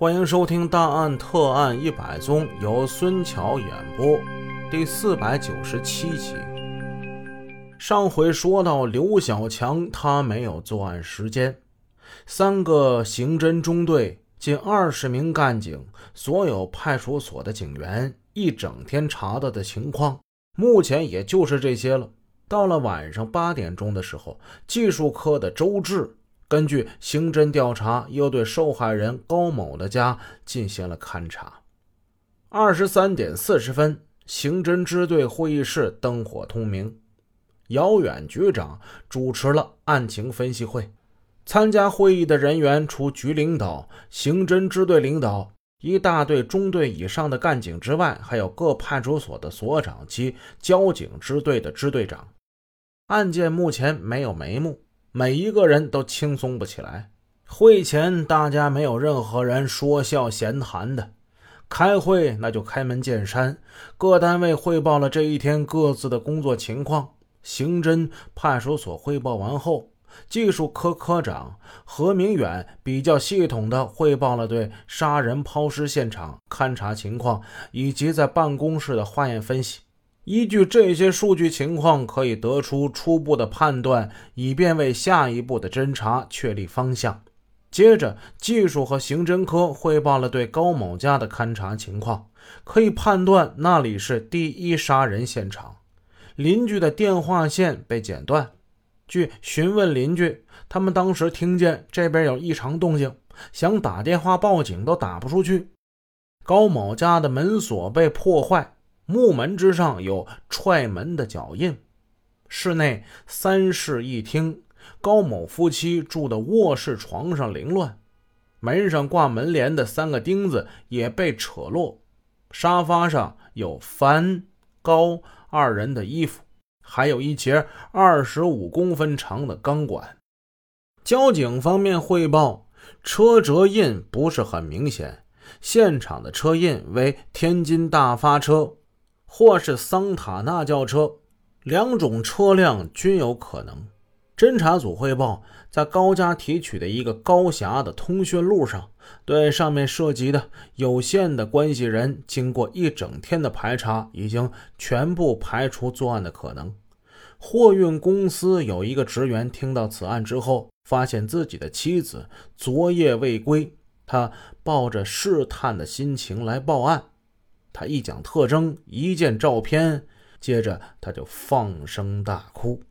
欢迎收听《大案特案一百宗》，由孙桥演播，第四百九十七集。上回说到刘小强，他没有作案时间。三个刑侦中队，近二十名干警，所有派出所的警员，一整天查到的情况，目前也就是这些了。到了晚上八点钟的时候，技术科的周志。根据刑侦调查，又对受害人高某的家进行了勘查。二十三点四十分，刑侦支队会议室灯火通明，姚远局长主持了案情分析会。参加会议的人员除局领导、刑侦支队领导、一大队中队以上的干警之外，还有各派出所的所长及交警支队的支队长。案件目前没有眉目。每一个人都轻松不起来。会前，大家没有任何人说笑闲谈的。开会那就开门见山，各单位汇报了这一天各自的工作情况。刑侦派出所汇报完后，技术科科长何明远比较系统的汇报了对杀人抛尸现场勘查情况以及在办公室的化验分析。依据这些数据情况，可以得出初步的判断，以便为下一步的侦查确立方向。接着，技术和刑侦科汇报了对高某家的勘查情况，可以判断那里是第一杀人现场。邻居的电话线被剪断，据询问邻居，他们当时听见这边有异常动静，想打电话报警都打不出去。高某家的门锁被破坏。木门之上有踹门的脚印，室内三室一厅，高某夫妻住的卧室床上凌乱，门上挂门帘的三个钉子也被扯落，沙发上有樊高二人的衣服，还有一节二十五公分长的钢管。交警方面汇报，车辙印不是很明显，现场的车印为天津大发车。或是桑塔纳轿车，两种车辆均有可能。侦查组汇报，在高家提取的一个高峡的通讯录上，对上面涉及的有限的关系人，经过一整天的排查，已经全部排除作案的可能。货运公司有一个职员听到此案之后，发现自己的妻子昨夜未归，他抱着试探的心情来报案。他一讲特征，一见照片，接着他就放声大哭。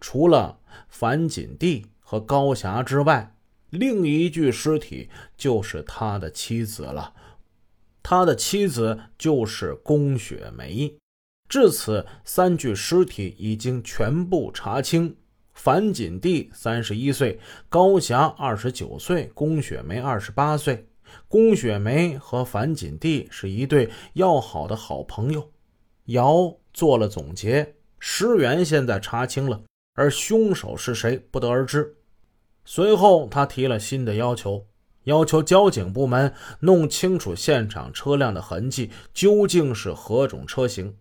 除了樊锦娣和高霞之外，另一具尸体就是他的妻子了。他的妻子就是龚雪梅。至此，三具尸体已经全部查清：樊锦娣三十一岁，高霞二十九岁，龚雪梅二十八岁。龚雪梅和樊锦娣是一对要好的好朋友。姚做了总结，尸源现在查清了，而凶手是谁不得而知。随后，他提了新的要求，要求交警部门弄清楚现场车辆的痕迹究竟是何种车型。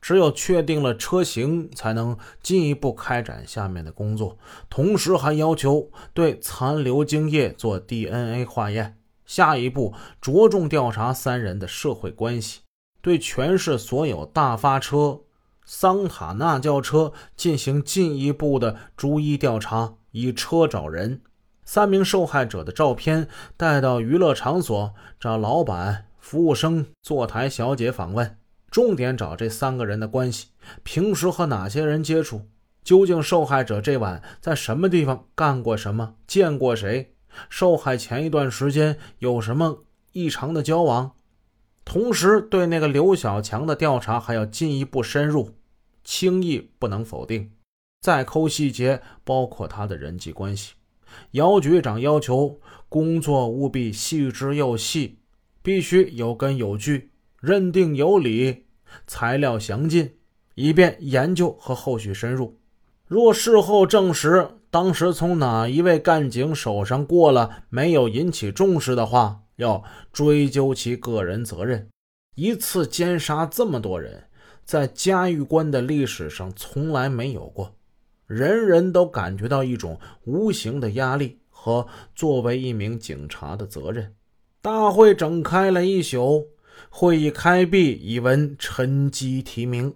只有确定了车型，才能进一步开展下面的工作。同时，还要求对残留精液做 DNA 化验。下一步着重调查三人的社会关系，对全市所有大发车、桑塔纳轿车进行进一步的逐一调查，以车找人。三名受害者的照片带到娱乐场所，找老板、服务生、坐台小姐访问，重点找这三个人的关系，平时和哪些人接触？究竟受害者这晚在什么地方干过什么？见过谁？受害前一段时间有什么异常的交往？同时，对那个刘小强的调查还要进一步深入，轻易不能否定。再抠细节，包括他的人际关系。姚局长要求工作务必细致又细，必须有根有据，认定有理，材料详尽，以便研究和后续深入。若事后证实，当时从哪一位干警手上过了，没有引起重视的话，要追究其个人责任。一次奸杀这么多人，在嘉峪关的历史上从来没有过，人人都感觉到一种无形的压力和作为一名警察的责任。大会整开了一宿，会议开毕，已闻陈机提名。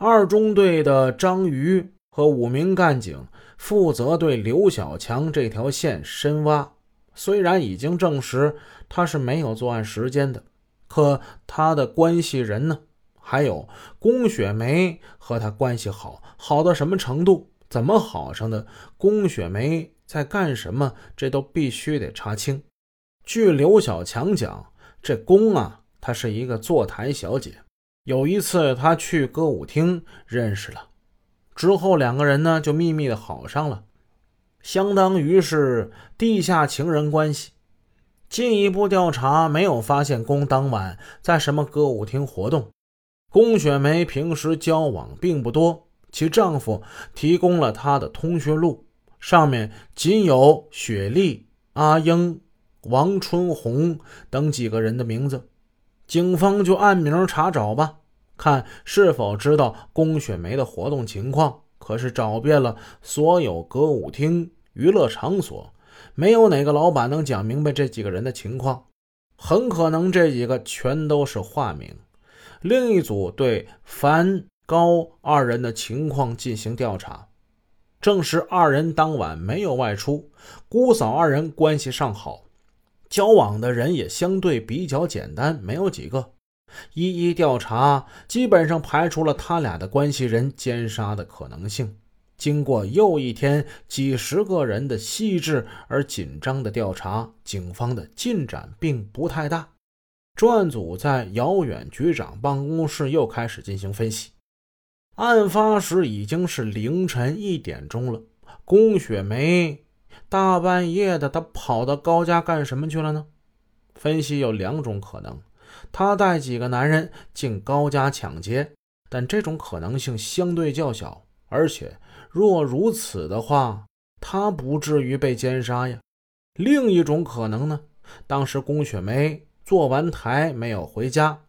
二中队的张瑜和五名干警负责对刘小强这条线深挖。虽然已经证实他是没有作案时间的，可他的关系人呢？还有龚雪梅和他关系好，好到什么程度？怎么好上的？龚雪梅在干什么？这都必须得查清。据刘小强讲，这龚啊，她是一个坐台小姐。有一次他去歌舞厅认识了，之后两个人呢就秘密的好上了，相当于是地下情人关系。进一步调查没有发现龚当晚在什么歌舞厅活动。龚雪梅平时交往并不多，其丈夫提供了她的通讯录，上面仅有雪莉、阿英、王春红等几个人的名字。警方就按名查找吧，看是否知道龚雪梅的活动情况。可是找遍了所有歌舞厅、娱乐场所，没有哪个老板能讲明白这几个人的情况。很可能这几个全都是化名。另一组对樊高二人的情况进行调查，证实二人当晚没有外出，姑嫂二人关系尚好，交往的人也相对比较简单，没有几个。一一调查，基本上排除了他俩的关系人奸杀的可能性。经过又一天几十个人的细致而紧张的调查，警方的进展并不太大。专案组在姚远局长办公室又开始进行分析。案发时已经是凌晨一点钟了。龚雪梅大半夜的，她跑到高家干什么去了呢？分析有两种可能：她带几个男人进高家抢劫，但这种可能性相对较小。而且，若如此的话，她不至于被奸杀呀。另一种可能呢？当时龚雪梅。坐完台没有回家，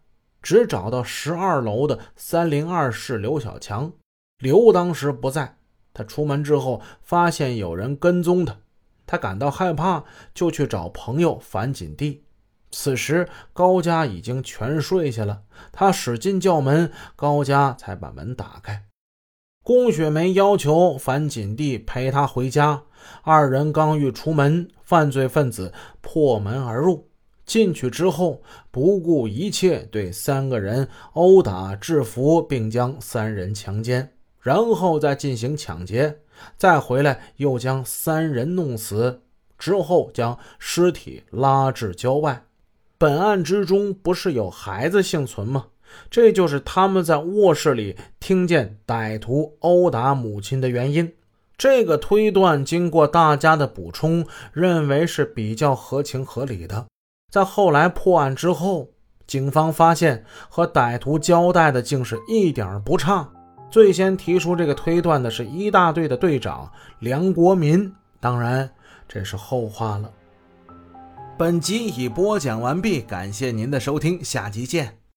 只找到十二楼的三零二室刘小强。刘当时不在，他出门之后发现有人跟踪他，他感到害怕，就去找朋友樊锦帝。此时高家已经全睡下了，他使劲叫门，高家才把门打开。龚雪梅要求樊锦帝陪她回家，二人刚欲出门，犯罪分子破门而入。进去之后，不顾一切对三个人殴打、制服，并将三人强奸，然后再进行抢劫，再回来又将三人弄死，之后将尸体拉至郊外。本案之中不是有孩子幸存吗？这就是他们在卧室里听见歹徒殴打母亲的原因。这个推断经过大家的补充，认为是比较合情合理的。在后来破案之后，警方发现和歹徒交代的竟是一点不差。最先提出这个推断的是一大队的队长梁国民，当然这是后话了。本集已播讲完毕，感谢您的收听，下集见。